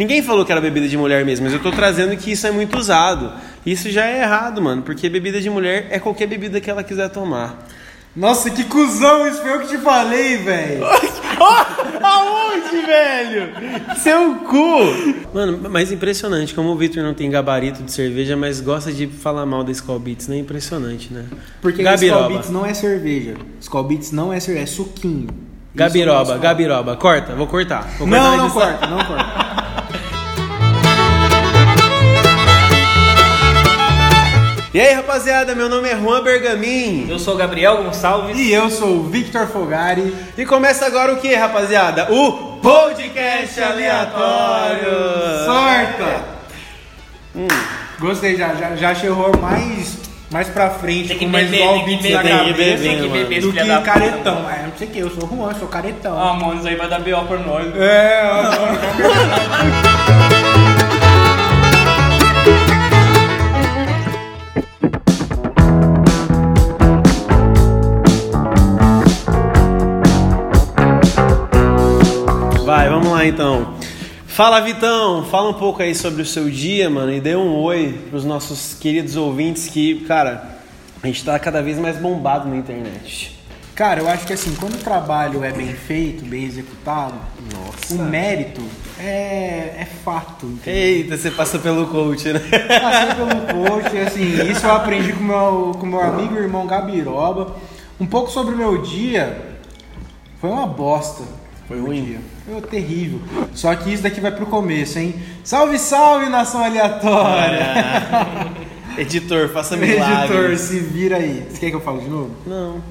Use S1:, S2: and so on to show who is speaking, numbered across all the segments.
S1: Ninguém falou que era bebida de mulher mesmo, mas eu tô trazendo que isso é muito usado. Isso já é errado, mano, porque bebida de mulher é qualquer bebida que ela quiser tomar.
S2: Nossa, que cuzão, isso foi eu que te falei, velho.
S1: Oh, aonde, velho? Seu cu! Mano, mas impressionante como o Victor não tem gabarito de cerveja, mas gosta de falar mal da Skull Beats, né? Impressionante, né?
S2: Porque
S1: Gabiroba.
S2: Skull Beats não é cerveja. Skull Beats não é cerveja, é suquinho.
S1: Gabiroba,
S2: é
S1: Gabiroba. Corta, vou cortar. Vou cortar
S2: Não, não corta, não corta.
S1: E aí, rapaziada, meu nome é Juan Bergamin.
S3: Eu sou o Gabriel Gonçalves.
S2: E eu sou o Victor Fogari.
S1: E começa agora o que, rapaziada? O podcast aleatório.
S2: Sorta! Gostei, já, já, já chegou mais, mais pra frente,
S3: Tem que
S2: com mais
S3: beber,
S2: igual
S3: tem que
S2: beats na
S3: beber,
S2: cabeça
S3: tem que beber
S2: do que
S3: da puta.
S2: caretão. É, não sei o que, eu sou Juan, sou caretão.
S3: Ah, mano, isso aí vai dar B.O. por nós.
S2: É, ó.
S1: lá então. Fala, Vitão. Fala um pouco aí sobre o seu dia, mano, e dê um oi pros nossos queridos ouvintes que, cara, a gente tá cada vez mais bombado na internet.
S2: Cara, eu acho que assim, quando o trabalho é bem feito, bem executado, o mérito é, é fato. entendeu?
S1: Eita, você passa pelo coach, né?
S2: Passei pelo coach, assim, isso eu aprendi com meu, com meu amigo e irmão Gabiroba. Um pouco sobre o meu dia, foi uma bosta.
S1: Foi ruim?
S2: Foi terrível. Só que isso daqui vai pro começo, hein? Salve, salve, nação aleatória!
S1: Editor, faça milagre.
S2: Editor, se vira aí. Você quer que eu fale de novo?
S1: Não.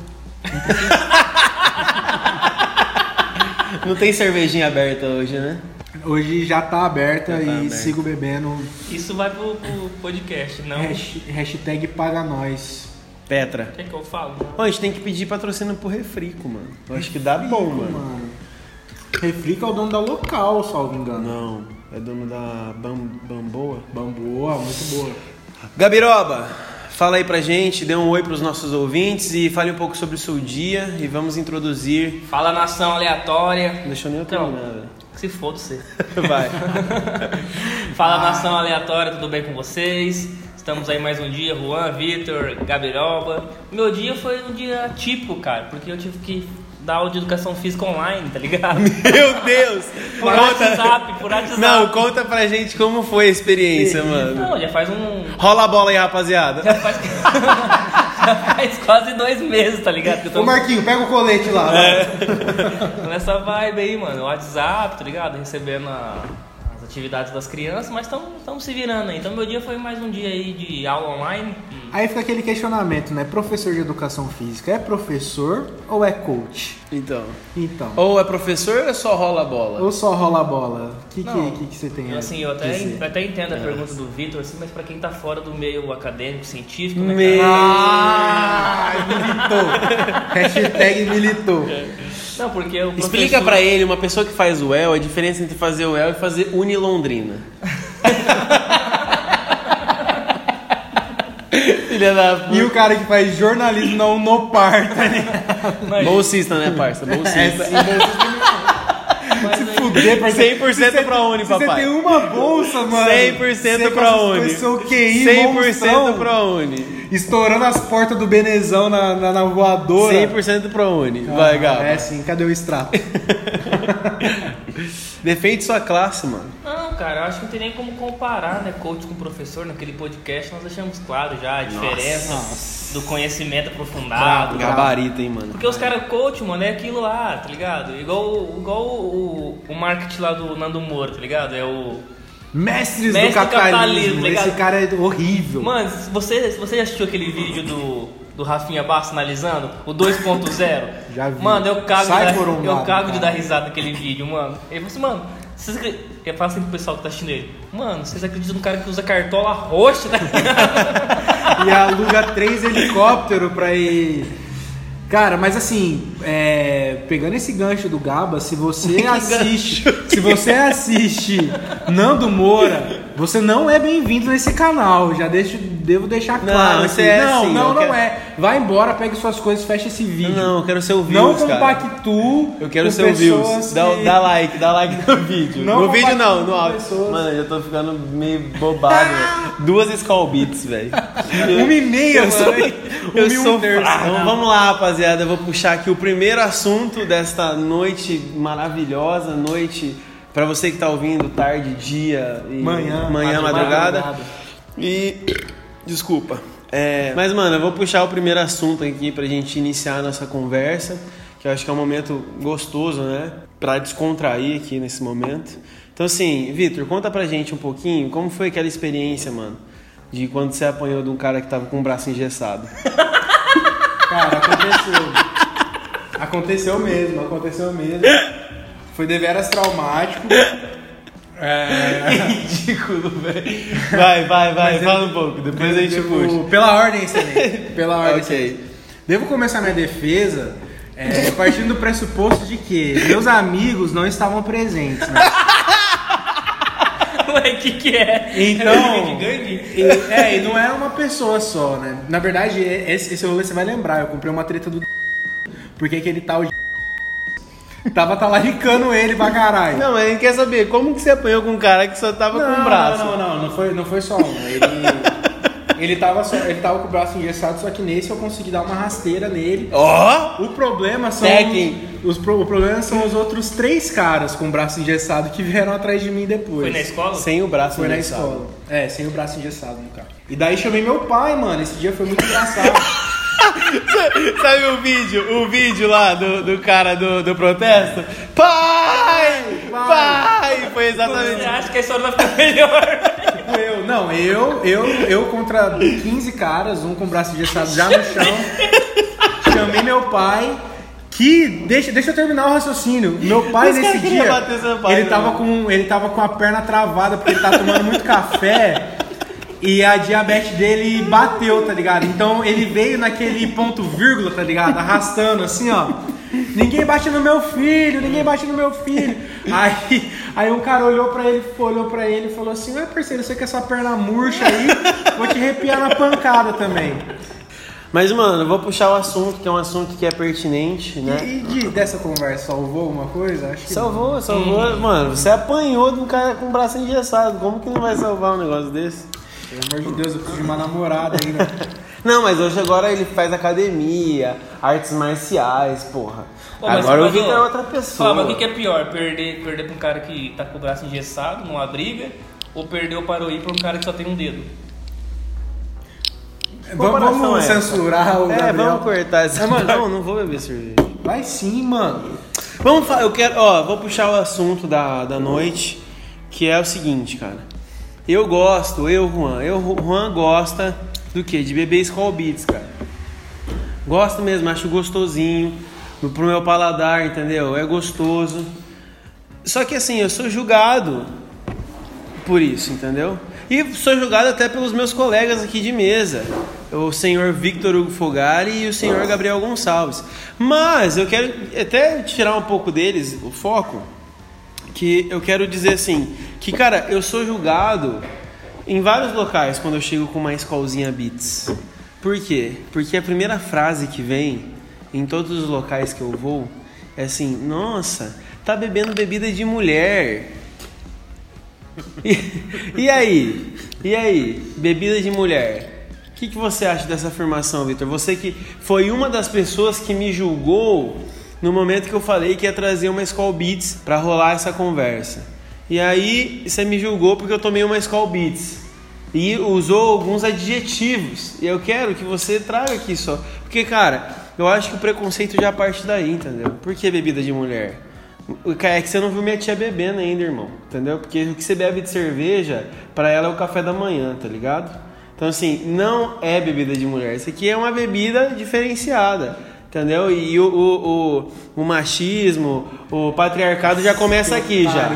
S1: Não tem cervejinha aberta hoje, né?
S2: Hoje já tá aberta
S1: Já tá
S2: e
S1: aberta.
S2: sigo bebendo.
S3: Isso vai pro, pro podcast, não. O
S2: Hash- hashtag paga nós.
S1: Petra.
S3: que é que eu falo?
S1: Ó, a gente tem que pedir patrocínio pro Refrico, mano. Eu acho que dá bom, mano.
S2: Refrica é o dono da local, salvo engano.
S1: Não, é dono da Bam- Bamboa.
S2: Bamboa, muito boa.
S1: Gabiroba, fala aí pra gente, dê um oi pros nossos ouvintes e fale um pouco sobre o seu dia e vamos introduzir.
S3: Fala nação aleatória.
S1: Não deixa eu nem eu
S3: Então,
S1: terminar, velho.
S3: Se foda você.
S1: Vai.
S3: Fala nação aleatória, tudo bem com vocês? Estamos aí mais um dia, Juan, Vitor, Gabiroba. Meu dia foi um dia típico, cara, porque eu tive que dar aula de educação física online, tá ligado?
S1: Meu Deus!
S3: Por WhatsApp, por WhatsApp.
S1: Não, conta pra gente como foi a experiência, mano.
S3: Não, já faz um.
S1: Rola a bola aí, rapaziada.
S3: Já faz, já faz quase dois meses, tá ligado? Que eu tô
S2: Ô Marquinho, pega o colete lá.
S1: É.
S3: nessa vibe aí, mano. WhatsApp, tá ligado? Recebendo a- atividades das crianças, mas estamos se virando aí. Então meu dia foi mais um dia aí de aula online. e-
S2: Aí fica aquele questionamento, né? Professor de educação física é professor ou é coach?
S1: Então.
S2: Então.
S1: Ou é professor ou só rola a bola?
S2: Ou só rola a bola? O que, que, que, que você tem a
S3: Assim, eu até,
S2: dizer?
S3: eu até entendo a pergunta do Vitor, assim, mas pra quem tá fora do meio acadêmico, científico, né,
S1: Meu-?
S2: Ah, militou. Hashtag militou.
S3: Não, porque o professor...
S1: Explica pra ele, uma pessoa que faz o El, a diferença entre fazer o El e fazer Unilondrina. Filha da puta.
S2: E o cara que faz jornalismo na Unopar, tá ligado?
S3: Mas-
S1: Bolsista, né, parça? Bolsista.
S2: É, sim,
S3: mas
S2: Se
S3: aí-
S2: fuder, parceiro.
S1: 100%
S2: Se você-
S1: pra Uni,
S2: se Você
S1: papai.
S2: tem uma bolsa, mano.
S1: 100%
S2: você
S1: pra Uni.
S2: esse seu QI
S1: 100%
S2: monstrão,
S1: pra Uni.
S2: Estourando as portas do Benezão na, na, na voadora.
S1: 100% pra Uni. Vai, Gabo.
S2: É sim, cadê o extrato?
S1: Defende sua classe, mano.
S3: Não, cara, eu acho que não tem nem como comparar, né, coach com professor. Naquele podcast nós deixamos claro já a diferença
S2: Nossa.
S3: do conhecimento aprofundado.
S2: Brabo.
S1: Gabarito, hein, mano.
S3: Porque os caras coach, mano, é aquilo lá, tá ligado? Igual, igual o, o marketing lá do Nando Moura, tá ligado? É o...
S2: Mestres
S3: Mestre
S2: do capitalismo.
S3: capitalismo?
S2: Esse cara é horrível.
S3: Mano, você, você já assistiu aquele vídeo do, do Rafinha Basso analisando, o 2.0?
S2: Já vi.
S3: Mano, eu cago,
S2: Sai
S3: de, dar,
S2: um
S3: eu
S2: lado,
S3: cago de
S2: cara.
S3: dar risada naquele vídeo, mano. Ele falou assim, mano, vocês eu falo assim pro pessoal que tá assistindo ele, mano, vocês acreditam no cara que usa cartola roxa, tá?
S2: E aluga três helicópteros pra ir. Cara, mas assim, é, pegando esse gancho do Gaba, se você assiste, se você assiste Nando Moura, você não é bem-vindo nesse canal. Já deixo, devo deixar claro.
S1: você
S2: aqui.
S1: é
S2: não,
S1: sim,
S2: não, não
S1: quero-
S2: é. Vai embora, pegue suas coisas, fecha esse vídeo.
S1: Não, eu quero ser o views,
S2: Não
S1: cara.
S2: compactuo.
S1: Eu quero o views.
S2: pessoas
S1: Dá,
S2: que-
S1: dá like, dá like no vídeo.
S2: Não
S1: no vídeo não, no áudio.
S2: pessoas.
S1: Mano, eu tô ficando meio bobado. Duas Skull Beats, velho.
S2: Uma e meia,
S1: Eu sou, eu sou fraco. Então, vamos lá, rapaziada. Eu vou puxar aqui o primeiro assunto desta noite maravilhosa, noite pra você que tá ouvindo tarde, dia e
S2: Manhã,
S1: manhã
S2: madrugada.
S1: madrugada. E desculpa. É, mas mano, eu vou puxar o primeiro assunto aqui pra gente iniciar a nossa conversa, que eu acho que é um momento gostoso, né, Pra descontrair aqui nesse momento. Então assim, Vitor, conta pra gente um pouquinho como foi aquela experiência, mano, de quando você apanhou de um cara que tava com o braço engessado.
S2: Cara, aconteceu. aconteceu mesmo, aconteceu mesmo. Foi deveras traumático. É.
S1: Ridículo, velho. Vai, vai, vai,
S2: Mas
S1: fala um pouco, depois a gente
S2: Devo-
S1: puxa.
S2: Pela ordem, excelente. Pela ordem.
S1: Ok.
S2: excelente. Devo começar minha defesa é, partindo do pressuposto de que meus amigos não estavam presentes. Né?
S3: Ué, o que que é?
S2: Então-
S3: É de?
S2: E, é, e não era uma pessoa só, né? Na verdade, esse, esse rolê você vai lembrar. Eu comprei uma treta do. Porque aquele tal. Tava talaricando ele pra caralho.
S1: Não, mas a gente quer saber, como que você apanhou com um cara que só tava com o braço?
S2: Não, não, não, não foi, não foi só um. Ele, ele, tava só, ele tava com o braço engessado, só que nesse eu consegui dar uma rasteira nele.
S1: Ó!
S2: O problema são os, pro- o problema são os outros três caras com o braço engessado que vieram atrás de mim depois.
S3: Foi na escola?
S1: Sem o braço
S2: Foi na
S1: engessado.
S2: escola. É, sem o braço engessado no carro. E daí chamei meu pai, mano. Esse dia foi muito engraçado.
S1: Sabe o vídeo, o vídeo lá do, do cara do, do protesto? Pai!
S2: Pai!
S1: Foi
S3: Você
S1: exatamente.
S3: acha que a história vai ficar melhor?
S2: tipo eu. Não, eu, eu, eu contra 15 caras, um com o braço engessado já no chão. chamei meu pai. Que. Deixa, deixa eu terminar o raciocínio. Meu pai
S1: Os
S2: nesse dia.
S1: pai,
S2: ele,
S1: né?
S2: tava com, ele tava com a perna travada porque ele tava tomando muito café. E a diabetes dele bateu, tá ligado? Então ele veio naquele ponto vírgula, tá ligado? Arrastando assim, ó. Ninguém bate no meu filho, ninguém bate no meu filho. Aí, aí um cara olhou pra ele, olhou pra ele e falou assim: Ué, parceiro, você com essa perna murcha aí, vou te arrepiar na pancada também.
S1: Mas, mano, eu vou puxar o assunto, que é um assunto que é pertinente, né?
S2: E, de- dessa conversa, salvou alguma coisa? Acho que
S1: Salvou, salvou. Mano, você apanhou de um cara com o braço engessado. Como que não vai salvar um negócio desse?
S2: Pelo amor de Deus, eu preciso de uma namorada ainda.
S1: Não, mas hoje agora ele faz academia, artes marciais, porra.
S3: Pô, mas-
S1: agora o
S3: mas,
S1: Vitor
S3: ô,
S1: é outra pessoa.
S3: Fala, mas o que, que é pior? Perder, perder pra um cara que tá com o braço engessado numa briga ou perder o paroí pra um cara que só tem um dedo?
S2: vamos
S1: comparação
S2: vamos
S1: é essa?
S2: censurar o
S1: É,
S2: Gabriel.
S1: vamos cortar essa.
S2: É, mano.
S1: Não, não vou beber cerveja.
S2: Vai sim, mano.
S1: Vamos falar, eu quero, ó, vou puxar o assunto da, da noite, que é o seguinte, cara. Eu gosto, eu, Juan, eu, Juan gosta do que? De beber Skull Beats, cara. Gosto mesmo, acho gostosinho, pro meu paladar, entendeu? É gostoso. Só que assim, eu sou julgado por isso, entendeu? E sou julgado até pelos meus colegas aqui de mesa, o senhor Victor Hugo Fogari e o senhor Gabriel Gonçalves. Mas eu quero até tirar um pouco deles o foco, que eu quero dizer assim, que cara, eu sou julgado em vários locais quando eu chego com uma escolzinha Beats. Por quê? Porque a primeira frase que vem em todos os locais que eu vou é assim: "Nossa, tá bebendo bebida de mulher". E, e aí? E aí? Bebida de mulher? O que, que você acha dessa afirmação, Vitor? Você que foi uma das pessoas que me julgou no momento que eu falei que ia trazer uma Skull Beats pra rolar essa conversa. E aí você me julgou porque eu tomei uma Skull Beats e usou alguns adjetivos. E eu quero que você traga aqui só. Porque, cara, eu acho que o preconceito já parte daí, entendeu? Por que bebida de mulher? É que você não viu minha tia bebendo ainda, irmão. Entendeu? Porque o que você bebe de cerveja, pra ela é o café da manhã, tá ligado? Então, assim, não é bebida de mulher. Isso aqui é uma bebida diferenciada. Entendeu? E o, o, o, o machismo, o patriarcado já começa aqui já.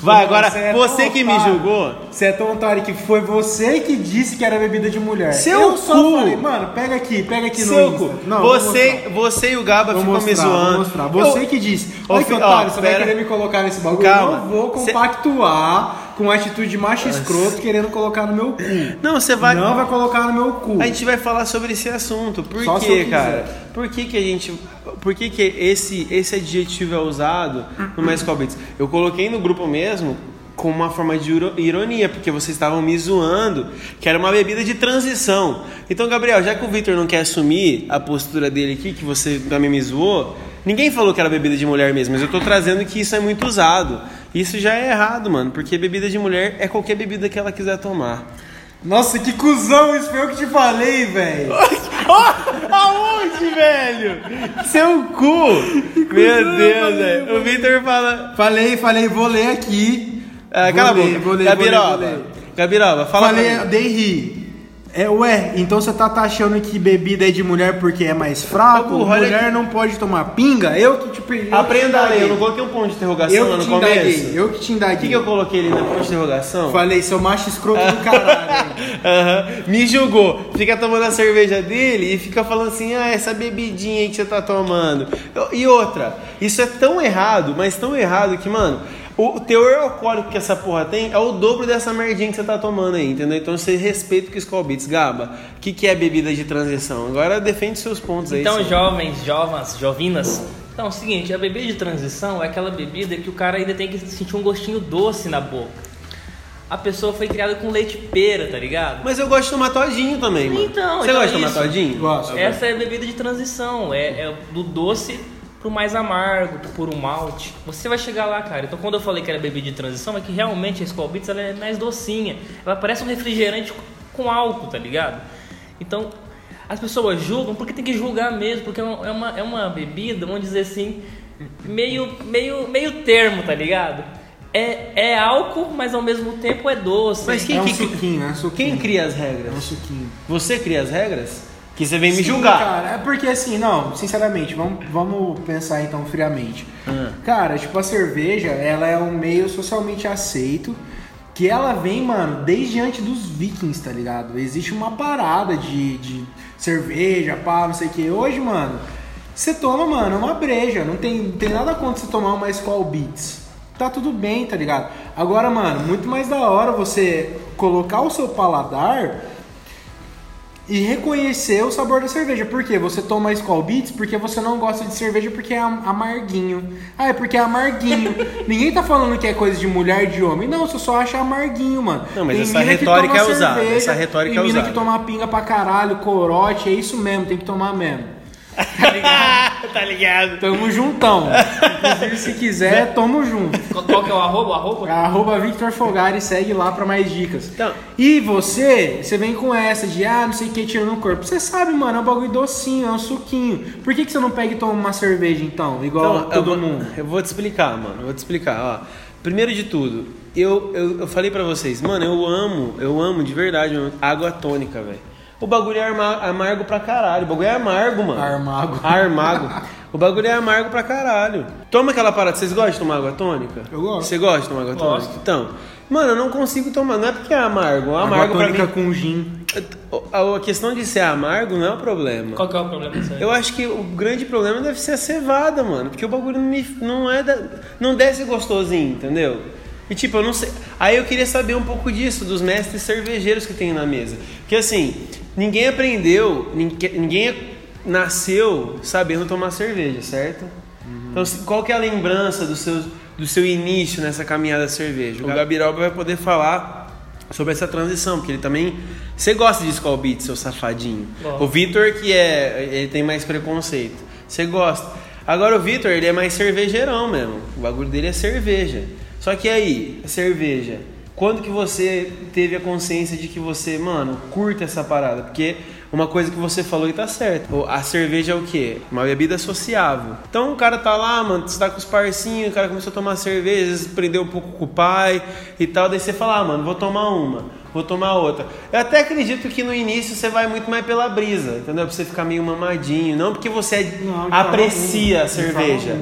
S1: Vai, agora,
S2: é
S1: você que me
S2: otário.
S1: julgou.
S2: Você é tão otário que foi você que disse que era bebida de mulher.
S1: Seu
S2: eu só
S1: cu.
S2: falei, mano, pega aqui, pega aqui
S1: Seu
S2: no
S1: cu.
S2: Insta. Não,
S1: você, você e o Gaba ficam me zoando.
S2: Vou mostrar. Você
S1: Eu-
S2: que disse. Olha que otário,
S1: ó,
S2: você vai
S1: pera.
S2: querer me colocar nesse bagulho.
S1: Calma.
S2: Eu não vou compactuar com uma atitude de macho escroto querendo colocar no meu cu.
S1: Não, você vai.
S2: Não vai colocar no meu cu.
S1: A gente vai falar sobre esse assunto. Por
S2: Só
S1: quê,
S2: quiser.
S1: cara? Por que, que a gente. Por que, que esse, esse adjetivo é usado no Mais Beats? Eu coloquei no grupo mesmo com uma forma de iro- ironia, porque vocês estavam me zoando que era uma bebida de transição. Então, Gabriel, já que o Victor não quer assumir a postura dele aqui, que você também me zoou, ninguém falou que era bebida de mulher mesmo, mas eu tô trazendo que isso é muito usado. Isso já é errado, mano, porque bebida de mulher é qualquer bebida que ela quiser tomar.
S2: Nossa, que cuzão, isso foi eu que te falei, velho.
S1: Ó, aonde, velho? Seu cu! Meu Deus, velho. O Victor fala.
S2: Falei, falei, vou ler aqui.
S1: Ah,
S2: Vou
S1: cala a
S2: ler,
S1: boca.
S2: Vou ler,
S1: Gabiroba.
S2: vou ler, vou ler.
S1: Gabiroba, fala
S2: Falei, dei ri. É, ué, então você tá achando que bebida é de mulher porque é mais fraco?
S1: Ô,
S2: mulher não pode tomar pinga? Eu que te perdi.
S1: Aprenda a ler. Eu não coloquei um ponto de interrogação
S2: Eu
S1: no começo.
S2: indaguei, eu que te
S1: O
S2: indaguei.
S1: que, que eu coloquei ali na ponto de interrogação?
S2: Falei, seu macho escroto do caralho.
S1: Aham. Me julgou. Fica tomando a cerveja dele e fica falando assim: ah, essa bebidinha aí que você tá tomando. E outra, isso é tão errado, mas tão errado que, mano, o teor alcoólico que essa porra tem é o dobro dessa merdinha que você tá tomando aí, entendeu? Então você respeita o que Skull Beats. Gaba, o que, que é bebida de transição? Agora defende seus pontos aí.
S3: Então, jovens, jovens, jovinas. Então, é o seguinte, a bebida de transição é aquela bebida que o cara ainda tem que sentir um gostinho doce na boca. A pessoa foi criada com leite pera, tá ligado?
S1: Mas eu gosto de tomar todinho também, mano.
S3: Então,
S1: você
S3: então
S1: gosta de
S3: é
S1: tomar
S3: isso.
S1: todinho?
S2: Gosto.
S3: Essa é a bebida de transição, é, é do doce pro mais amargo, pro puro malte. Você vai chegar lá, cara. Então, quando eu falei que era bebida de transição, é que realmente a Skol Beats ela é mais docinha. Ela parece um refrigerante com álcool, tá ligado? Então, as pessoas julgam porque tem que julgar mesmo, porque é uma, é uma, é bebida, vamos dizer assim, meio, meio, meio termo, tá ligado? É, é álcool, mas ao mesmo tempo é doce.
S1: Mas quem,
S2: É um
S1: que-
S2: suquinho, é um suquinho.
S1: quem cria as
S2: É um
S1: regras?
S2: suquinho.
S1: Você cria as regras? Que você vem me
S2: Sim,
S1: julgar.
S2: Cara, é porque assim, não, sinceramente, vamos, vamos pensar então friamente.
S1: Ah.
S2: Cara, tipo, a cerveja, ela é um meio socialmente aceito. Que ela vem, mano, desde antes dos vikings, tá ligado? Existe uma parada de, de cerveja, pá, não sei o que. Hoje, mano, você toma, mano, uma breja. Não tem, não tem nada contra você tomar uma Skull Beats. Tá tudo bem, tá ligado? Agora, mano, muito mais da hora você colocar o seu paladar e reconhecer o sabor da cerveja. Por quê? Você toma Skull Beats porque você não gosta de cerveja porque é am- amarguinho. Ah, é porque é amarguinho. Ninguém tá falando que é coisa de mulher de homem. Não, você só acha amarguinho, mano.
S1: Não, mas
S2: Tem
S1: essa
S2: mina
S1: retórica é usada, essa retórica
S2: tem
S1: é
S2: mina
S1: usada.
S2: que toma pinga pra caralho, corote, é isso mesmo, tem que tomar mesmo.
S1: Tá ligado?
S2: Tamo juntão. Inclusive, se quiser, tamo junto.
S3: Qual, que é o arroba? O arroba?
S2: Arroba Victor Fogari, segue lá pra mais dicas.
S1: Então-
S2: E você, você vem com essa de, ah, não sei o que, tira no corpo. Você sabe, mano, é um bagulho docinho, é um suquinho. Por que, que você não pega e toma uma cerveja, então? Igual
S1: Então, eu
S2: todo
S1: vou-
S2: mundo.
S1: Eu vou te explicar, mano. Eu vou te explicar, ó. Primeiro de tudo, eu, eu, eu falei pra vocês, mano, eu amo, eu amo de verdade mano, água tônica, velho. O bagulho é amargo pra caralho. O bagulho é amargo, mano.
S2: Armago.
S1: Armago. O bagulho é amargo pra caralho. Toma aquela parada. Vocês gostam de tomar água tônica?
S2: Eu gosto.
S1: Você gosta de tomar água tônica?
S3: Gosto.
S1: Então, mano, eu não consigo tomar. Não é porque é amargo.
S2: Água
S1: amargo pra
S2: tônica
S1: mim.
S2: com gin.
S1: A a questão de ser amargo não é o problema.
S3: Qual que é o problema disso aí?
S1: Eu acho que o grande problema deve ser a cevada, mano. Porque o bagulho não, me- não é da, não desce gostosinho, entendeu? E tipo, eu não sei. Aí eu queria saber um pouco disso, dos mestres cervejeiros que tem na mesa. Porque assim, ninguém aprendeu, ninguém, nasceu sabendo tomar cerveja, certo? Então, se- qual que é a lembrança do seu, do seu início nessa caminhada da cerveja? O Gabiroba vai poder falar sobre essa transição, porque ele também. Você gosta de Skull Beats, seu safadinho. O Vitor, que é. Ele tem mais preconceito. Você gosta. Agora o Vitor, ele é mais cervejeirão mesmo. O bagulho dele é cerveja. Só que aí, cerveja. Quando que você teve a consciência de que você, mano, curta essa parada? Porque uma coisa que você falou e tá certo. A cerveja é o quê? Uma bebida sociável. Então o cara tá lá, mano, você tá com os parcinhos, o cara começou a tomar cerveja, às vezes prendeu um pouco com o pai e tal. Daí você fala, ah, mano, vou tomar uma, vou tomar outra. Eu até acredito que no início você vai muito mais pela brisa, entendeu? Pra você ficar meio mamadinho. Não porque você
S2: Não,
S1: aprecia a cerveja.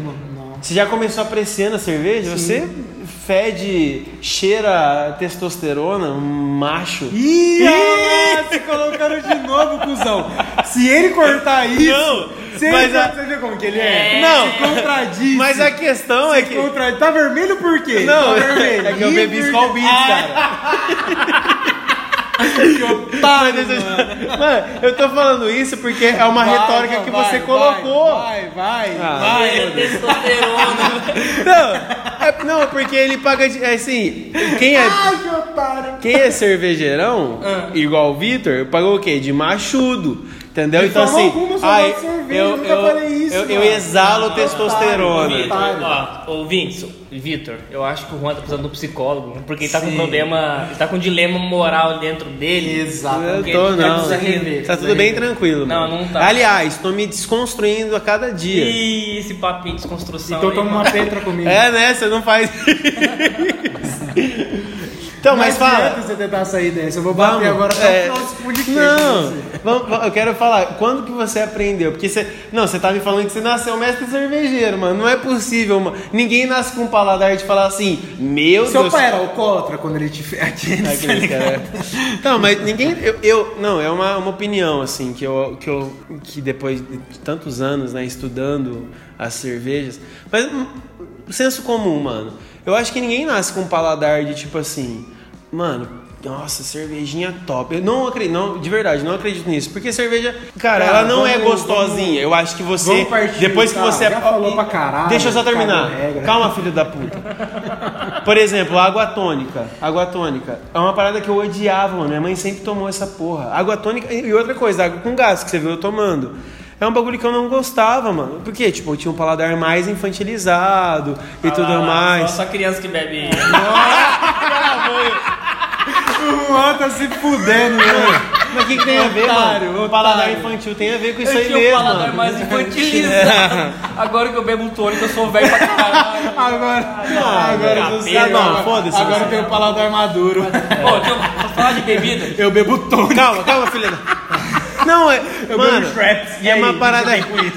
S1: Você já começou apreciando a cerveja? Você fede, cheira testosterona, um macho.
S2: Ih, ah, se colocando de novo, cuzão. Se ele cortar isso,
S1: Não,
S2: se ele
S1: mas a-
S2: você vê como que ele é?
S1: Não.
S2: se contradiz.
S1: Mas a questão é que.
S2: contradiz. Tá vermelho por quê?
S1: Não,
S2: tá vermelho.
S1: é que eu bebi Skull Beats, cara.
S2: que otário, mano.
S1: Mano, eu tô falando isso porque é uma
S2: Vai,
S1: retórica
S2: não,
S1: que
S2: vai,
S1: você
S2: vai,
S1: colocou.
S2: Vai, vai,
S1: Ah,
S2: vai.
S3: É testosterona.
S1: Não, é, não, porque ele paga de. Assim, quem é,
S2: Ai, que otário.
S1: quem é cervejeirão,
S2: Ah.
S1: igual o Vitor, pagou o quê? De machudo. Entendeu?
S2: De
S1: então assim. ai,
S2: gosto de cerveja,
S1: eu,
S2: eu nunca
S1: eu,
S2: falei isso,
S1: eu, eu exalo
S2: Não,
S1: testosterona.
S3: Vitor, ó, ouvintes, Vitor, eu acho que o Juan tá precisando de um psicólogo, porque ele tá com
S2: Sim.
S3: um problema, ele tá com um dilema moral dentro dele.
S2: Exato.
S1: Eu tô, não. Tá
S2: precisa
S1: tudo bem tranquilo,
S3: Não,
S1: mano.
S3: não tá.
S1: Aliás, tô me desconstruindo a cada dia.
S3: E esse papinho de desconstrução.
S2: Então
S3: aí,
S2: toma
S3: mano.
S2: uma petra comigo.
S1: É, né? Você não faz. então, mas
S2: Não
S1: fala.
S2: adianta você tentar sair dessa. Eu vou bater
S1: Vamos,
S2: agora até
S1: é,
S2: o final desse podcast.
S1: Não, vamos- eu quero falar, quando que você aprendeu? Porque você. Não, você tá me falando que você nasceu mestre cervejeiro, mano. Não é possível, mano. Ninguém nasce com um paladar de falar assim, meu
S2: Seu
S1: Deus.
S2: pai era alcoólatra quando ele te fez aqui, tá.
S1: Não, mas ninguém. Eu, eu- não, é uma, uma opinião, assim, que eu, que eu. Que depois de tantos anos, né, estudando as cervejas. Mas hum, senso comum, mano. Eu acho que ninguém nasce com um paladar de tipo assim, mano. Nossa, cervejinha top. Eu não acredito, não, de verdade, não acredito nisso. Porque cerveja, cara,
S2: Cara,
S1: ela não é
S2: vamos-
S1: gostosinha.
S2: vamos-
S1: eu acho que você.
S2: partir,
S1: depois que
S2: tá,
S1: você.
S2: já falou pra caralho,
S1: Deixa eu só terminar. Calma, filho da puta. Por exemplo, água tônica. Água tônica. É uma parada que eu odiava, mano. Minha mãe sempre tomou essa porra. Água tônica e outra coisa, água com gás, que você viu eu tomando. É um bagulho que eu não gostava, mano. Porque, tipo, eu tinha um paladar mais infantilizado e
S3: Ah
S1: tudo
S3: lá,
S1: mais.
S3: Só, só criança que bebe.
S2: O Juan tá se fudendo, mano.
S1: Mas o que, que tem a ver,
S2: Otário,
S1: mano? O paladar infantil tem a ver com isso
S3: eu
S1: aí
S3: tinha um
S1: mesmo,
S3: paladar
S1: mano.
S3: mais infantilizado. Agora que eu bebo um tônico, eu sou velho pra caralho.
S2: Agora,
S1: Ah,
S2: agora
S3: capeta.
S2: você sabe,
S1: Não,
S2: agora-
S1: foda-se
S2: Agora eu tenho o paladar maduro.
S3: Pô, deixa eu falar de bebida.
S2: Eu bebo tônico.
S1: Calma, calma, filha. Não, é.
S2: Eu
S1: mano,
S2: Schweppes. E
S1: é
S2: aí,
S1: uma parada.
S2: com isso?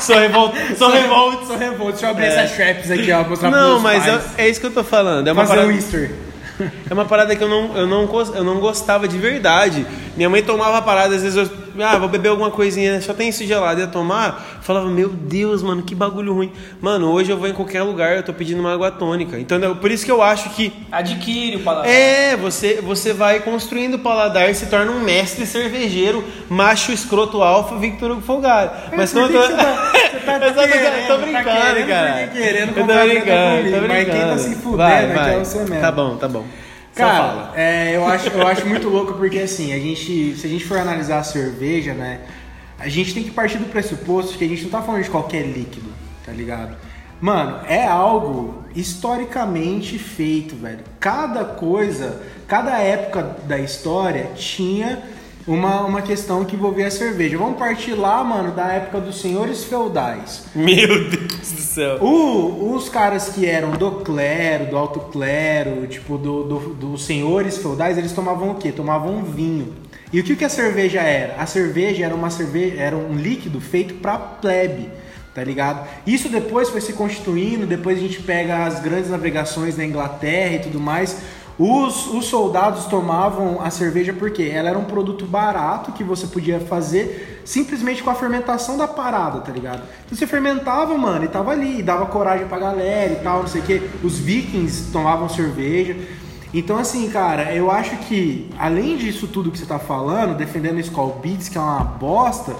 S1: sou revolto. Sou revolto.
S2: Sou revolto. Deixa eu abrir essa Schweppes aqui, ó. Mostrar
S1: Não, mas eu-
S2: pais.
S1: é isso que eu tô falando. É uma
S2: Fazer
S1: parada.
S2: um Easter.
S1: É uma parada que eu não, eu, não, eu não gostava de verdade. Minha mãe tomava a parada, às vezes eu. Ah, vou beber alguma coisinha, só tem isso gelado. Ia tomar, falava, meu Deus, mano, que bagulho ruim. Mano, hoje eu vou em qualquer lugar, eu tô pedindo uma água tônica. Então, por isso que eu acho que.
S3: Adquire o paladar.
S1: É, você, você vai construindo o paladar e se torna um mestre cervejeiro, macho escroto alfa, Victor Hugo Folgado. Mas
S2: que
S1: tô.
S2: você tá- você tá
S1: Eu tô-
S2: querendo,
S1: tô
S2: tá
S1: brincando,
S2: querendo,
S1: cara.
S2: querendo
S1: Eu tô brincando, tô
S2: mas quem
S1: brincando.
S2: tá se fudendo
S1: vai,
S2: aqui
S1: vai.
S2: é você mesmo.
S1: Tá bom, tá bom.
S2: Cara, é, eu, acho, eu acho muito louco porque assim, a gente, se a gente for analisar a cerveja, né? A gente tem que partir do pressuposto que a gente não tá falando de qualquer líquido, tá ligado? Mano, é algo historicamente feito, velho. Cada coisa, cada época da história tinha uma, uma questão que envolvia a cerveja. Vamos partir lá, mano, da época dos senhores feudais.
S1: Meu Deus do céu.
S2: O- os caras que eram do clero, do alto clero, tipo, do, do- dos senhores feudais, eles tomavam o quê? Tomavam vinho. E o que, que a cerveja era? A cerveja era uma cerveja, era um líquido feito pra plebe, tá ligado? Isso depois foi se constituindo, depois a gente pega as grandes navegações na Inglaterra e tudo mais. Os, os soldados tomavam a cerveja porque ela era um produto barato que você podia fazer simplesmente com a fermentação da parada, tá ligado? Então você fermentava, mano, e tava ali, e dava coragem pra galera e tal, não sei o que. Os vikings tomavam cerveja. Então, assim, cara, eu acho que, além disso tudo que você tá falando, defendendo Skull Beats, que é uma bosta,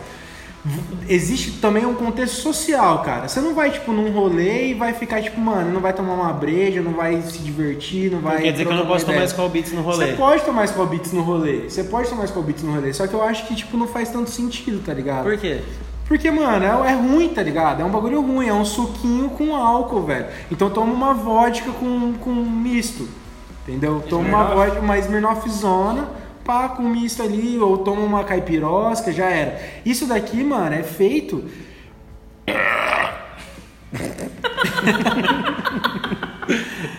S2: existe também um contexto social, cara. Você não vai, tipo, num rolê e vai ficar, tipo, mano, não vai tomar uma breja, não vai se divertir, não vai.
S1: Não quer dizer que eu não posso tomar. Skull Beats no rolê.
S2: Você pode tomar Skull Beats no rolê. Você pode tomar Skull Beats no rolê. Só que eu acho que, tipo, não faz tanto sentido, tá ligado?
S1: Por quê?
S2: Porque, mano, é, é ruim, tá ligado? É um bagulho ruim, é um suquinho com álcool, velho. Então toma uma vodka com, com misto. Entendeu? Toma uma
S3: Smirnoff.
S2: vodka, uma Smirnoffzona, pá, com misto ali, ou toma uma caipirosca, já era. Isso daqui, mano, é feito.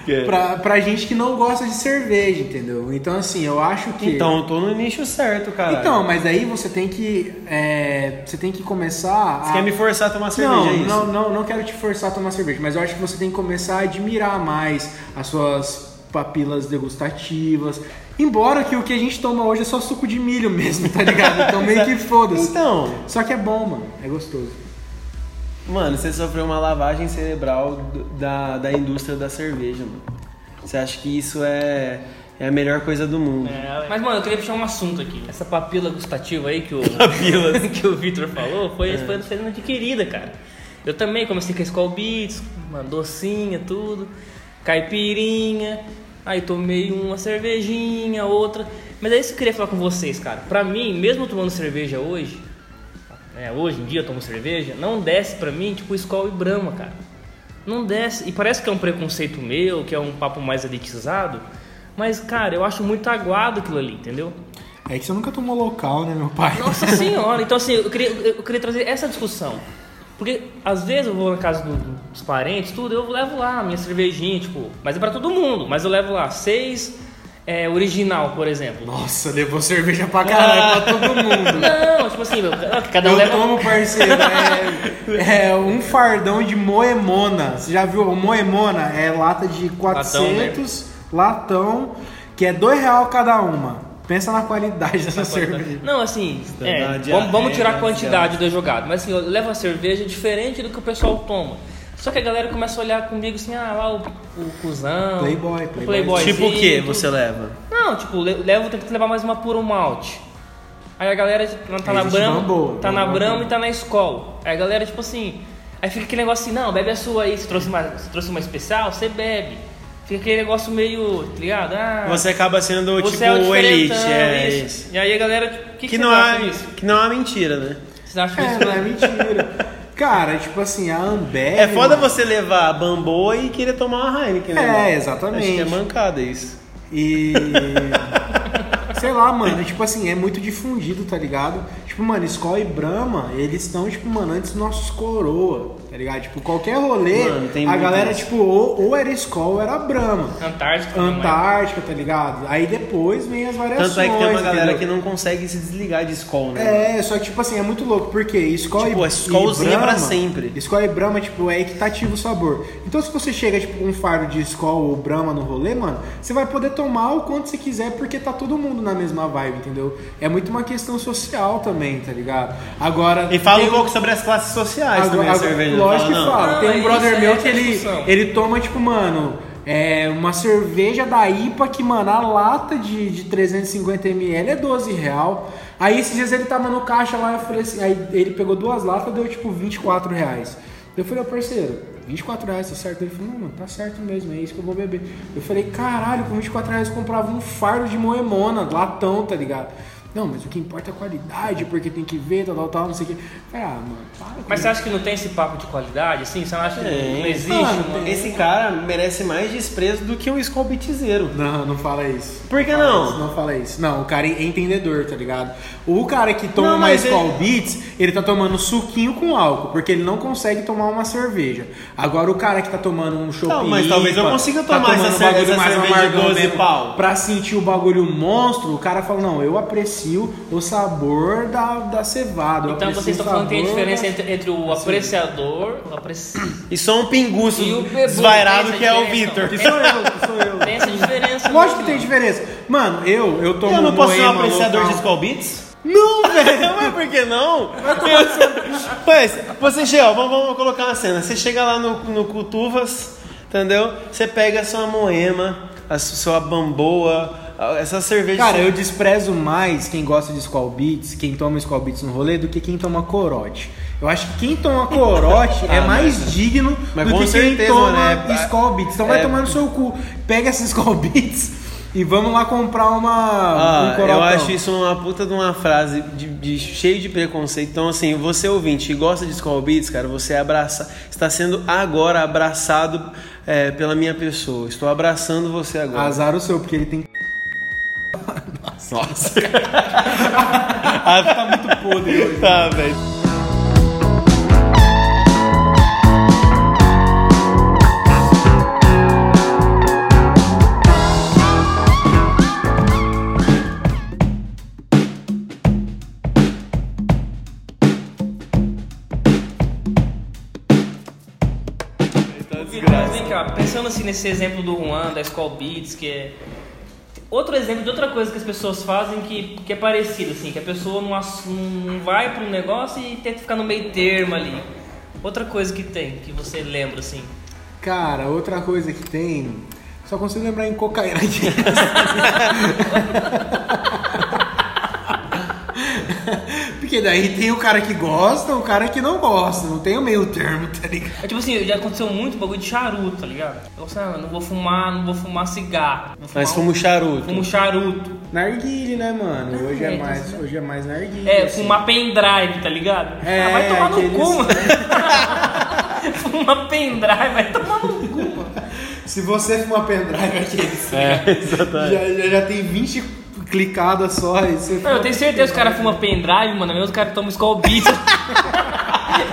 S1: Que-
S2: pra, pra gente que não gosta de cerveja, entendeu? Então, assim, eu acho que.
S1: Então, eu tô no nicho certo, cara.
S2: Então, mas aí você tem que. é, você tem que começar.
S1: Você quer me forçar a tomar cerveja,
S2: não,
S1: é isso?
S2: não, não, não quero te forçar a tomar cerveja, mas eu acho que você tem que começar a admirar mais as suas papilas degustativas. Embora que o que a gente toma hoje é só suco de milho mesmo, tá ligado? Então meio que foda-se.
S1: Então,
S2: Só que é bom, mano. É gostoso.
S1: mano, você sofreu uma lavagem cerebral da, da indústria da cerveja, mano. Você acha que isso é, é a melhor coisa do mundo.
S3: É, mas, mano, eu queria puxar um assunto aqui. Essa papila gustativa aí que o, que o Victor falou foi, foi sendo adquirida, cara. Eu também comecei com a Skull Beats, uma docinha, tudo, caipirinha, aí tomei uma cervejinha, outra. Mas é isso que eu queria falar com vocês, cara. Pra mim, mesmo tomando cerveja hoje, é, hoje em dia eu tomo cerveja, não desce pra mim tipo Skol e Brahma, cara. Não desce. E parece que é um preconceito meu, que é um papo mais elitizado. Mas, cara, eu acho muito aguado aquilo ali, entendeu?
S2: É que você nunca tomou local, né, meu pai?
S3: Nossa senhora, então assim, eu queria, eu queria trazer essa discussão. Porque às vezes eu vou na casa do- dos parentes, tudo, eu levo lá a minha cervejinha, tipo, mas é pra todo mundo, mas eu levo lá seis é, original, por exemplo.
S2: Nossa, levou cerveja pra caralho pra todo mundo.
S3: Não, tipo assim, cada um
S2: Eu
S3: leva.
S2: tomo, parceiro, é, é um fardão de moemona. Você já viu? Moemona é lata de 400, latão, que é dois real cada uma. Pensa na qualidade dessa cerveja.
S3: Não, assim, é, vamos, vamos tirar a
S1: diarreia,
S3: quantidade do jogado. Mas assim, eu levo a cerveja diferente do que o pessoal toma. Só que a galera começa a olhar comigo assim, ah, lá o, o cuzão.
S2: Playboy,
S3: o
S2: playboy.
S3: playboyzinho,
S1: tipo o que você leva?
S3: Não, tipo, le- levo, tem que levar mais uma puro malte. Aí a galera tá na Brahma,
S2: Bamboa,
S3: tá na. Brahma e tá na Skol. Aí a galera, tipo assim, aí fica aquele negócio assim, não, bebe a sua aí, se trouxe uma, se trouxe uma especial, você bebe. Fica aquele negócio meio, tá ligado? Ah,
S1: Você acaba sendo
S3: você
S1: tipo
S3: é o
S1: o elite, é
S3: isso.
S1: isso.
S3: E aí a galera, tipo, o que,
S1: Que,
S3: que,
S1: não
S3: vocês
S1: é,
S3: disso?
S1: que não é uma mentira, né?
S3: Vocês acham
S2: É,
S3: isso?
S2: não é mentira. Cara, tipo assim, a Ambev...
S1: É foda
S2: mano,
S1: você levar a Bamboa e querer tomar uma Heineken, né?
S2: É, exatamente.
S1: Acho que é mancada isso.
S2: E. Sei lá, mano, tipo assim, é muito difundido, tá ligado? Tipo, mano, Skol e Brahma, eles estão, tipo, mano, antes dos nossos coroa, tá ligado? Tipo, qualquer rolê,
S1: Mano, tem
S2: a galera,
S1: isso.
S2: tipo, ou, ou era Skol ou era Brahma.
S3: Antártica também,
S2: Antártica, tá ligado? Aí depois vem as variações.
S1: Tanto é que tem uma galera
S2: entendeu?
S1: que não consegue se desligar de Skol, né?
S2: É, só que, tipo assim, é muito louco, porque Skol
S1: Tipo,
S2: e,
S1: a Skolzinha
S2: e Brahma,
S1: pra sempre.
S2: Skol e Brahma, tipo, é equitativo o sabor. Então, se você chega, tipo, com um fardo de Skol ou Brahma no rolê, mano, você vai poder tomar o quanto você quiser, porque tá todo mundo na mesma vibe, entendeu? É muito uma questão social também, tá ligado? Agora...
S1: E fala
S2: tem
S1: um pouco sobre as classes sociais
S2: Agora,
S1: também, a
S2: agora,
S1: cerveja.
S2: Lógico que fala.
S3: Não,
S2: Tem um brother
S3: é
S2: meu que ele, ele toma, tipo, mano, é uma cerveja da IPA que, mano, a lata de, de 350ml é 12 real. Aí esses dias ele tava no caixa lá, eu falei assim, aí ele pegou duas latas, deu tipo 24 reais. Eu falei, ô parceiro, 24 reais, tá certo? Ele falou, não, mano, tá certo mesmo, é isso que eu vou beber. Eu falei, caralho, com 24 reais eu comprava um fardo de moemona, latão, tá ligado? Não, mas o que importa é a qualidade, porque tem que ver, tal, tal, tal, não sei o que. Ah, mano, para com
S3: Mas você acha que não tem esse papo de qualidade, assim? Você não acha que
S1: Tem.
S3: não existe?
S2: Mano,
S3: uma-
S1: Esse cara merece mais desprezo do que um Skol Beatzeiro.
S2: Não, não fala isso.
S1: Por que
S2: fala
S1: não?
S2: isso, não fala isso. Não, o cara é entendedor, tá ligado? O cara que toma
S1: Não,
S2: uma Skol
S1: ele-
S2: Beats, ele tá tomando suquinho com álcool, porque ele não consegue tomar uma cerveja. Agora o cara que tá tomando um chopp
S1: Não, mas talvez eu consiga
S2: tá
S1: tomar
S2: tomando
S1: essa
S2: um bagulho
S1: cerveja-
S2: mais
S1: essa cerveja de
S2: amargão
S1: 12
S2: mesmo,
S1: pau.
S2: Pra sentir o bagulho monstro, o cara fala, não, eu aprecio o sabor da, da cevada.
S3: Então
S2: aprecio
S3: vocês estão falando que tem diferença
S2: da-
S3: entre, entre o apreciador, o apreci...
S1: E só um pinguço desvairado que é o Vitor.
S2: Que sou eu, que sou eu.
S3: tem essa diferença.
S2: Lógico que tem diferença. Mano, eu, eu tomo
S1: Eu não posso ser um apreciador de
S2: local.
S1: Skol Beats? Não, velho, mas por que não? Pois, você chega, ó, vamos, vamos colocar uma cena. Você chega lá no, no Cutuvas, entendeu? Você pega a sua moema, a sua bamboa, essa cerveja.
S2: Cara, eu desprezo mais quem gosta de Skull Beats, quem toma Skull Beats no rolê, do que quem toma corote. Eu acho que quem toma corote é
S1: Ah,
S2: mais
S1: mas-
S2: digno
S1: mas
S2: do que
S1: certeza,
S2: quem toma
S1: né? É-
S2: Beats. Então vai
S1: é-
S2: tomar no seu cu. Pega esses Skull Beats e vamos lá comprar uma
S1: Ah,
S2: um
S1: eu acho isso uma puta de uma frase de, de- cheio de preconceito. Então, assim, você ouvinte que gosta de Skull Beats, cara, você abraça, está sendo agora abraçado é, pela minha pessoa. Estou abraçando você agora.
S2: Azar o seu, porque ele tem
S1: nossa.
S2: ah, tá muito podre hoje.
S1: Tá, né? velho.
S3: Então, pensando assim nesse exemplo do Juan, da Skull Beats, que é outro exemplo de outra coisa que as pessoas fazem que, que é parecido, assim, que a pessoa não, não vai para um negócio e tenta ficar no meio termo ali. Outra coisa que tem, que você lembra, assim.
S2: Cara, outra coisa que tem. Só consigo lembrar em cocaína. Porque daí tem o cara que gosta, o cara que não gosta. Não tem o meio termo, tá ligado?
S3: É tipo assim, já aconteceu muito bagulho de charuto, tá ligado? Eu assim, ah, não vou fumar, não vou fumar cigarro. Vou fumar
S1: Mas
S3: um-
S1: fumo charuto.
S3: Fumo charuto.
S2: Narguile, né, mano? Hoje é
S3: É,
S2: mais,
S3: então,
S2: hoje é mais narguile.
S3: É,
S2: assim.
S3: fumar pendrive, tá ligado?
S2: É,
S3: ah, vai tomar no
S2: aqueles-
S3: cu, mano. fumar pendrive, vai tomar no cu, mano.
S2: Se você fumar pendrive aqueles,
S1: É, exatamente.
S2: já, já, já tem 20 clicadas só e você
S3: Não, eu tenho certeza que os caras fumam pendrive, mano. Mesmo os caras tomam Skull Beats.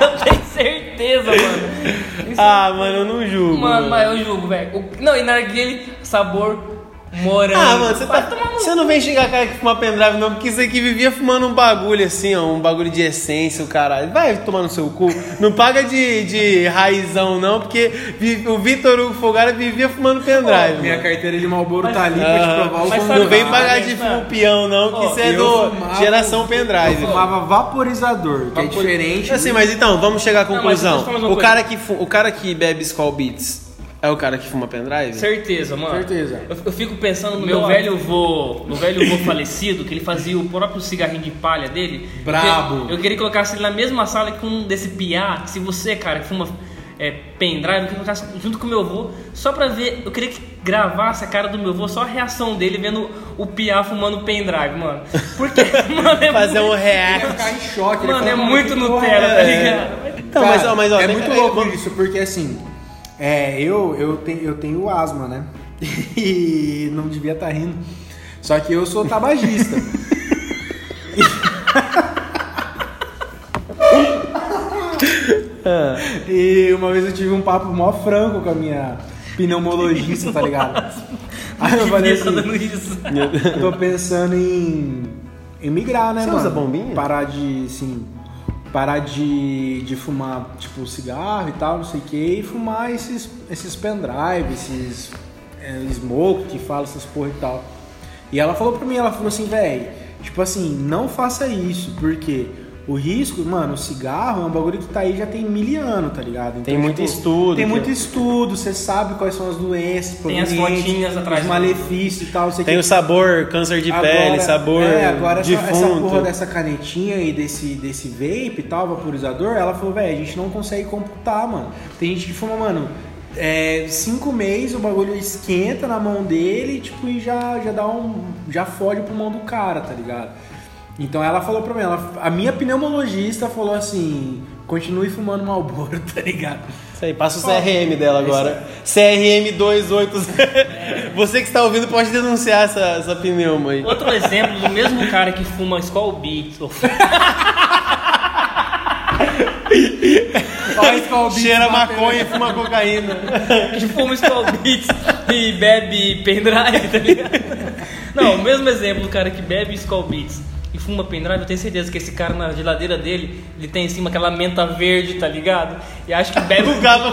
S3: eu tenho certeza, mano. Isso-
S1: Ah, mano, eu não julgo.
S3: mano, mas eu julgo, velho. O- Não, e narguile, sabor morango.
S1: Ah, mano, você, tá, não vem xingar cara que fuma pendrive, não, porque isso aqui vivia fumando um bagulho assim, ó, um bagulho de essência, o caralho. Vai tomar no seu cu. Não paga de, de raizão, não, porque o Vitor Hugo Fogara vivia fumando pendrive.
S2: Minha
S1: mano.
S2: carteira de Malboro tá ali pra
S1: Ah,
S2: te provar o
S3: mas
S1: não vem pagar de fupião, não, que
S3: Ó,
S1: isso é
S2: eu
S1: do
S2: fumava-
S1: geração
S2: Eu
S1: pendrive.
S2: fumava vaporizador, que é diferente.
S1: Assim, mas então, vamos chegar à
S3: Não, mas
S1: conclusão.
S3: eu uma
S1: o, cara que o cara que bebe Skull Beats é o cara que fuma pendrive?
S3: Certeza, mano.
S2: Certeza.
S3: Eu, eu fico pensando no meu velho vô, no velho vô falecido, que ele fazia o próprio cigarrinho de palha dele.
S2: Brabo.
S3: Eu, eu queria colocar ele na mesma sala que um desse piá. Se você, cara, que fuma é, pendrive, eu queria colocar junto com o meu vô, só pra ver. Eu queria que gravasse a cara do meu vô, só a reação dele vendo o piá fumando pendrive, mano. Porque, mano, é
S1: Fazer um
S3: muito,
S2: Ele ia
S1: react.
S2: ficar em choque. ele
S3: Mano, é muito Nutella,
S2: é
S3: tá ligado?
S1: Então,
S2: Cara,
S1: mas, ó, mas, ó,
S2: é
S1: tem-
S2: muito
S1: é,
S2: louco isso, porque assim, é, eu, eu, tenho, eu tenho asma, né? E não devia estar rindo. Só que eu sou tabagista. e uma vez eu tive um papo mó franco com a minha pneumologista, tá ligado? Aí eu falei
S3: tá
S2: assim, tô pensando em, em migrar, né,
S1: Você
S2: mano?
S1: usa bombinha?
S2: Parar de, assim, parar de, de fumar, tipo, cigarro e tal, não sei o que, e fumar esses, esses pendrive, esses é, smoke que fala essas porra e tal. E ela falou pra mim, ela falou assim, velho, tipo assim, não faça isso, porque o risco, mano, o cigarro é um bagulho que tá aí já tem mil anos, tá ligado? Então,
S1: Tem muito estudo
S2: Tem
S1: que-
S2: muito estudo, você sabe quais são as doenças,
S3: Tem as fotinhas atrás.
S2: os malefícios e tal,
S1: Tem
S2: que.
S1: o sabor câncer de pele, sabor
S2: é, agora essa, essa porra dessa canetinha e desse, desse vape e tal, vaporizador, ela falou, velho, a gente não consegue computar, mano. Tem gente que fuma, mano, é, cinco meses o bagulho esquenta na mão dele, tipo, e já, já dá um. já fode o pulmão do cara, tá ligado? Então ela falou pra mim, ela, a minha pneumologista falou assim, continue fumando Malboro, tá ligado?
S1: Isso aí, passa o CRM dela agora. CRM 280. Você que está ouvindo pode denunciar essa, essa pneuma aí.
S3: Outro exemplo do mesmo cara que fuma Skull Beats, ou
S1: Cheira maconha e fuma cocaína.
S3: que fuma Skull Beats e bebe pendrive, tá ligado? Não, o mesmo exemplo do cara que bebe Skull Beats e fuma pendrive, eu tenho certeza que esse cara na geladeira dele, ele tem em cima aquela menta verde, tá ligado? E acha que bebe.
S1: O galo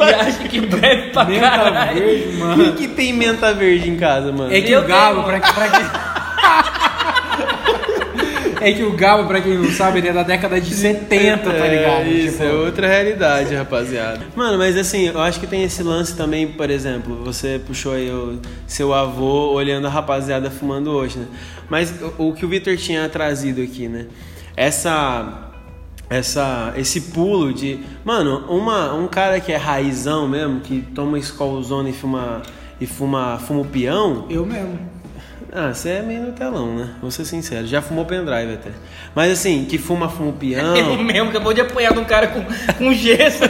S3: e acha que bebe pra
S2: Menta
S3: caralho.
S2: verde, mano.
S1: Quem que tem menta verde em casa, mano?
S2: É que
S3: Eu
S2: o
S3: tenho.
S2: pra, pra quem... É que o Gabo, pra quem não sabe, ele é da década de 70, tá ligado?
S1: É, isso,
S2: Tipo,
S1: é outra realidade, rapaziada. Mano, mas assim, eu acho que tem esse lance também, por exemplo, você puxou aí o seu avô olhando a rapaziada fumando hoje, né? Mas o, o que o Victor tinha trazido aqui, né? Essa. Essa, esse pulo de. Mano, uma, um cara que é raizão mesmo, que toma escolzona e fuma. E fuma, fuma o peão,
S2: Eu mesmo.
S1: Ah, você é meio Nutelão, né? Vou ser sincero. Já fumou pendrive até. Mas assim, que fuma, fuma o peão.
S3: Eu mesmo acabou de apanhar de um cara com, com gesso.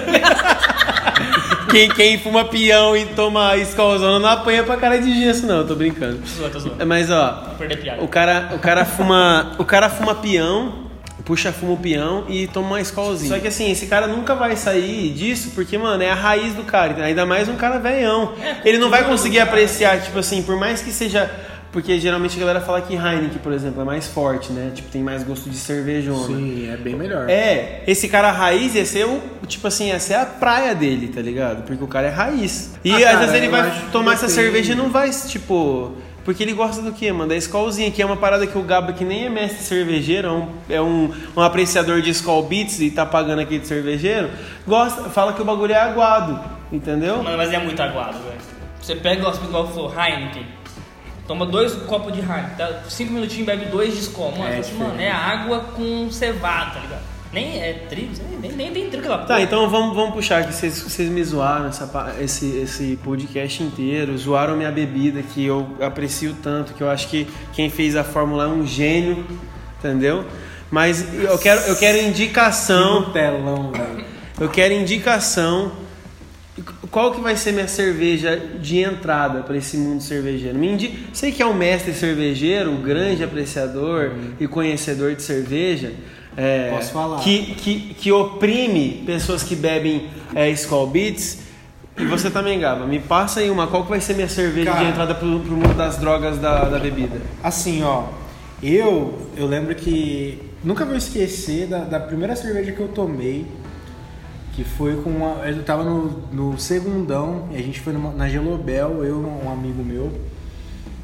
S1: quem, quem fuma peão e toma escolzona não apanha pra cara de gesso, não. Eu tô brincando.
S3: Tô zoando, tô zoando.
S1: Mas ó, o cara, o cara fuma. O cara fuma peão, puxa fuma o peão e toma uma escolzinha. Só que assim, esse cara nunca vai sair disso porque, mano, é a raiz do cara. Ainda mais um cara velhão. Ele não vai conseguir apreciar, tipo assim, por mais que seja Porque geralmente a galera fala que Heineken, por exemplo, é mais forte, né? Tipo, tem mais gosto de cervejona.
S2: Sim, é bem melhor.
S1: É, esse cara raiz ia ser o, tipo assim, ia ser a praia dele, tá ligado? Porque o cara é raiz. E
S2: Ah,
S1: às
S2: cara,
S1: vezes ele vai tomar essa
S2: depende.
S1: cerveja e não vai, tipo. Porque ele gosta do quê, mano? Da Skullzinha, que é uma parada que o Gaba, que nem é mestre cervejeiro, é um, é um, um apreciador de Skull Beats e tá pagando aqui de cervejeiro, gosta, fala que o bagulho é aguado, entendeu?
S3: Mano, mas é muito aguado, velho. Você pega, igual igual falou, Heineken. Toma dois copos de Heineken, tá? cinco minutinhos bebe dois de Skol. Mano,
S2: É
S3: assim, mano, é água com cevado, tá ligado? Nem é trigo, nem, nem tem trigo lá.
S1: Tá, então vamos, vamos puxar aqui. Vocês, vocês me zoaram essa, esse, esse podcast inteiro, zoaram minha bebida, que eu aprecio tanto, que eu acho que quem fez a fórmula é um gênio, entendeu? Mas eu quero, eu quero indicação,
S2: No telão, velho.
S1: eu quero indicação. Qual que vai ser minha cerveja de entrada para esse mundo cervejeiro? Me indi... Sei que é um mestre cervejeiro, um grande apreciador e conhecedor de cerveja. é,
S2: Posso falar.
S1: Que, que, que oprime pessoas que bebem é, Skull Beats. E você também, Gaba, me passa aí uma. Qual que vai ser minha cerveja
S2: Cara.
S1: de entrada pro, pro mundo das drogas da, da bebida?
S2: Assim, ó, eu eu lembro que nunca vou esquecer da, da primeira cerveja que eu tomei, que foi com uma. Eu tava no, no segundão, e a gente foi numa- na Gelobel, eu e um amigo meu,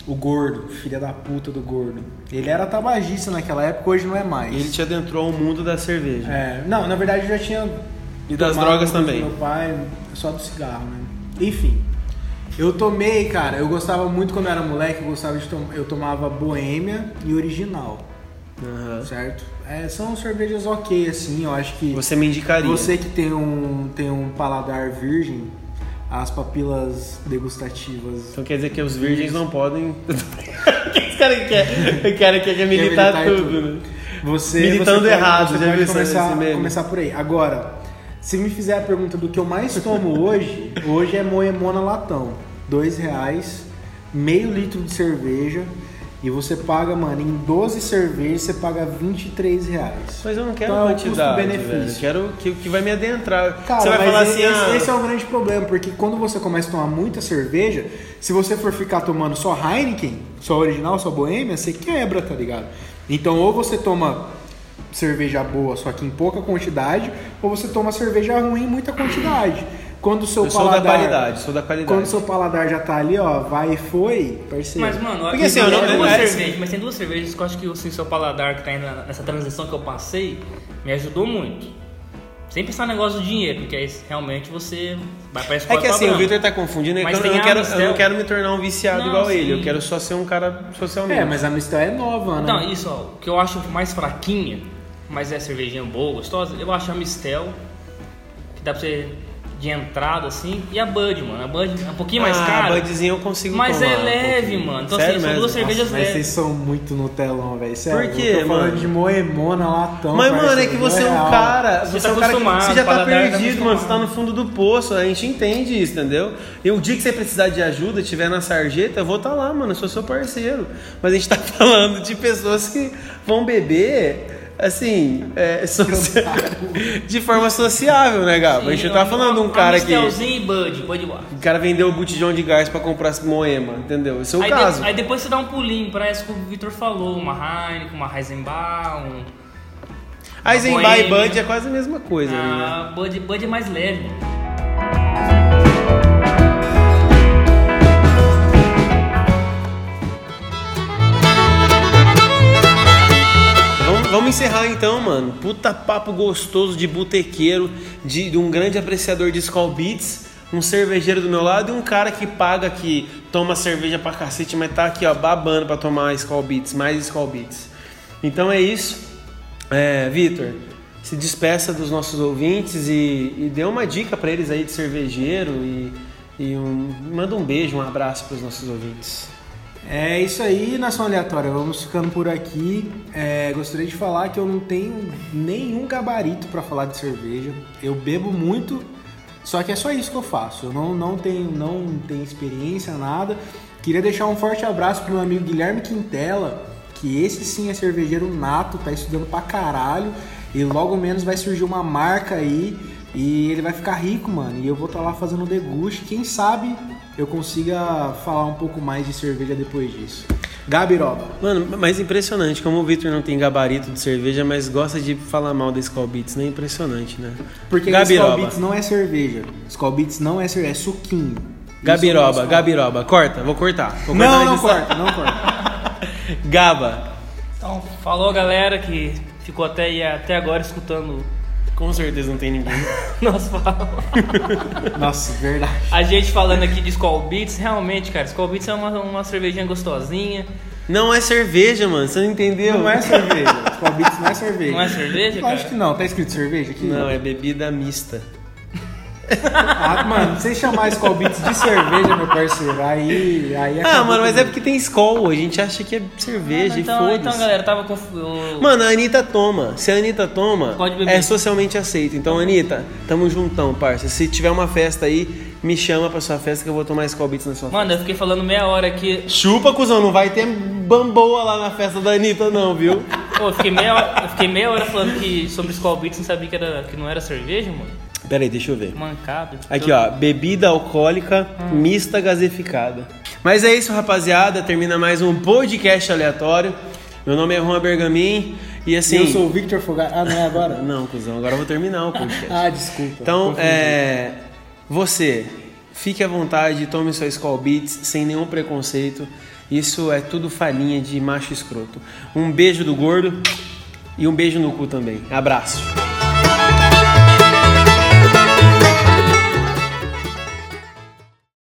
S2: o gordo, filha da puta do gordo. Ele era tabagista naquela época, hoje não é mais.
S1: Ele te adentrou ao mundo da cerveja.
S2: É, não, na verdade eu já tinha.
S1: E das drogas também.
S2: Meu pai, só do cigarro, né? Enfim. Eu tomei, cara, eu gostava muito quando eu era moleque, eu gostava de tomar. Eu tomava boêmia e original,
S1: Aham.
S2: certo? É, são cervejas ok, assim, eu acho que.
S1: Você me indicaria.
S2: Você que tem um, tem um paladar virgem, as papilas degustativas.
S1: Então quer dizer que os virgens não podem. Esse cara quer, o cara quer, quer militar,
S2: militar
S1: tudo,
S2: tudo.
S1: né?
S2: Você,
S1: Militando
S2: você pode-
S1: errado,
S2: você
S1: já
S2: pode começar, começar por aí. Agora, se me fizer a pergunta do que eu mais tomo hoje, hoje é Moemona Latão. Dois reais, meio litro de cerveja. E você paga, mano, em 12 cervejas você paga 23 reais.
S1: Mas eu não quero
S2: Então, é
S1: quantidade,
S2: custo-benefício.
S1: quero que, que vai me adentrar.
S2: Cara,
S1: você vai falar
S2: esse,
S1: assim, ah,
S2: esse é o grande problema, porque quando você começa a tomar muita cerveja, se você for ficar tomando só Heineken, só original, só boêmia, você quebra, tá ligado? Então, ou você toma cerveja boa, só que em pouca quantidade, ou você toma cerveja ruim em muita quantidade. Quando o seu
S1: eu sou da
S2: paladar...
S1: qualidade, sou da qualidade.
S2: Quando o seu paladar já tá ali, ó, vai e foi, parceiro.
S3: Mas, mano,
S1: Porque assim, eu não-
S3: tem duas
S1: é-
S3: cervejas, mas tem duas cervejas que eu acho que assim, o seu paladar que tá indo nessa transição que eu passei me ajudou muito. Sem pensar no negócio do dinheiro, porque aí realmente você vai pra
S1: É
S3: escola
S1: que assim,
S3: padrão.
S1: o Victor tá confundindo, é
S3: Mas
S1: eu, não
S3: a
S1: quero, eu não quero me tornar um viciado
S3: Não,
S1: igual ele,
S3: sim.
S1: eu quero só ser um cara socialmente.
S2: É, mas a Mistel é nova, né?
S3: Então, isso, ó, o que eu acho mais fraquinha, mas é cervejinha boa, gostosa, eu acho a Mistel, que dá pra você de entrada assim, e a Bud, mano. A Bud é um pouquinho mais
S1: ah,
S3: cara.
S1: a Budzinha eu consigo
S3: Mas
S1: tomar
S3: é
S1: um
S3: leve,
S1: pouquinho.
S3: mano. Então,
S1: Sério
S3: assim, são
S1: mesmo?
S3: duas cervejas
S2: Mas vocês
S3: leves.
S2: são muito Nutelão, velho. Sério,
S1: Por quê,
S2: eu tô falando
S1: mano?
S2: de moemona, latão.
S1: Mas, mano, é que você é um
S2: real.
S1: cara.
S3: Você
S1: Você,
S3: tá
S1: é um cara que você já tá
S3: tá
S1: perdido, mano. Você tá no fundo do poço. A gente entende isso, entendeu? E o dia que você precisar de ajuda, tiver na sarjeta, eu vou estar lá, mano. Eu sou seu parceiro. Mas a gente tá falando de pessoas que vão beber. Assim, é, socia- de forma sociável, né, Gabo? a gente não tá falando de um cara que.
S3: E Bud, Bud Bar.
S1: O cara vendeu o botijão de gás pra comprar moema, entendeu? Esse é o
S3: aí,
S1: caso.
S3: de- aí depois você dá um pulinho pra essa que o Victor falou, uma Heineken, uma Heisenbach, um...
S1: Eisenbach e. Bud é quase a mesma coisa, ali, né?
S3: Ah, Bud, Bud é mais leve.
S1: Vamos, encerrar então, mano. Puta papo gostoso de botequeiro, de, de um grande apreciador de Skull Beats, um cervejeiro do meu lado e um cara que paga, que toma cerveja pra cacete, mas tá aqui, ó, babando pra tomar Skull Beats, mais Skull Beats. Então é isso. É, Vitor, se despeça dos nossos ouvintes e, e dê uma dica pra eles aí de cervejeiro e, e um, manda um beijo, um abraço pros nossos ouvintes.
S2: É isso aí, nação aleatória. Vamos ficando por aqui. É, gostaria de falar que eu não tenho nenhum gabarito pra falar de cerveja. Eu bebo muito, só que é só isso que eu faço. Eu não, não, tenho, não tenho experiência, nada. Queria deixar um forte abraço pro meu amigo Guilherme Quintela, que esse sim é cervejeiro nato, tá estudando pra caralho. E logo menos vai surgir uma marca aí e ele vai ficar rico, mano. E eu vou estar lá fazendo deguste. Quem sabe eu consiga falar um pouco mais de cerveja depois disso. Gabiroba.
S1: Mano, mas impressionante como o Victor não tem gabarito de cerveja, mas gosta de falar mal da Skull Beats, né? Impressionante, né?
S2: Porque
S1: Gabiroba.
S2: Skull Beats não é cerveja. Skull Beats não é cerveja, é suquinho.
S1: Gabiroba,
S2: é
S1: Gabiroba. Corta, vou cortar. Vou cortar
S2: Não, não
S1: edição.
S2: corta, não corta.
S1: Gaba.
S3: Então, falou galera que ficou até, até agora escutando
S1: Com certeza não tem ninguém.
S3: nós falar.
S2: Nossa, verdade.
S3: A gente falando aqui de Skull Beats, realmente, cara, Skull Beats é uma, uma cervejinha gostosinha.
S1: Não é cerveja, mano. Você não entendeu?
S2: Não é cerveja. Skull Beats não é cerveja.
S3: Não é cerveja,
S2: Eu
S3: cara?
S2: acho que não. Tá escrito cerveja aqui?
S1: Não, é bebida mista.
S2: Ah, mano, se chamar Skull Beats de cerveja, meu parceiro, aí, aí
S1: Ah,
S2: acabou
S1: mano, mas é porque tem Skol. A gente acha que é cerveja
S3: então,
S1: e
S3: então,
S1: foda-se.
S3: galera, tava com. o-
S1: Mano, a Anitta toma. Se a Anitta toma,
S3: Pode beber.
S1: é socialmente aceito. Então, Anitta, tamo juntão, parça. Se tiver uma festa aí, me chama pra sua festa que eu vou tomar Skol Beats na sua
S3: Mano, eu fiquei falando meia hora aqui.
S1: festa. Chupa, cuzão. Não vai ter bamboa lá na festa da Anitta, não, viu?
S3: Pô, eu fiquei meia hora, eu fiquei meia hora falando que, sobre Skull Beats, não sabia que, era, que não era cerveja, mano.
S1: Pera aí, deixa eu ver.
S3: Mancado.
S1: Aqui, ó, bebida alcoólica mista gasificada. Mas é isso, rapaziada. Termina mais um podcast aleatório. Meu nome é Juan Bergamin e assim.
S2: Eu sou o Victor Fogar. Ah, não é agora?
S1: Não, cuzão, agora eu vou terminar o podcast.
S2: Ah, desculpa.
S1: Então, é. Você, fique à vontade, tome sua Skull Beats sem nenhum preconceito. Isso é tudo falinha de macho escroto. Um beijo do gordo e um beijo no cu também. Abraço.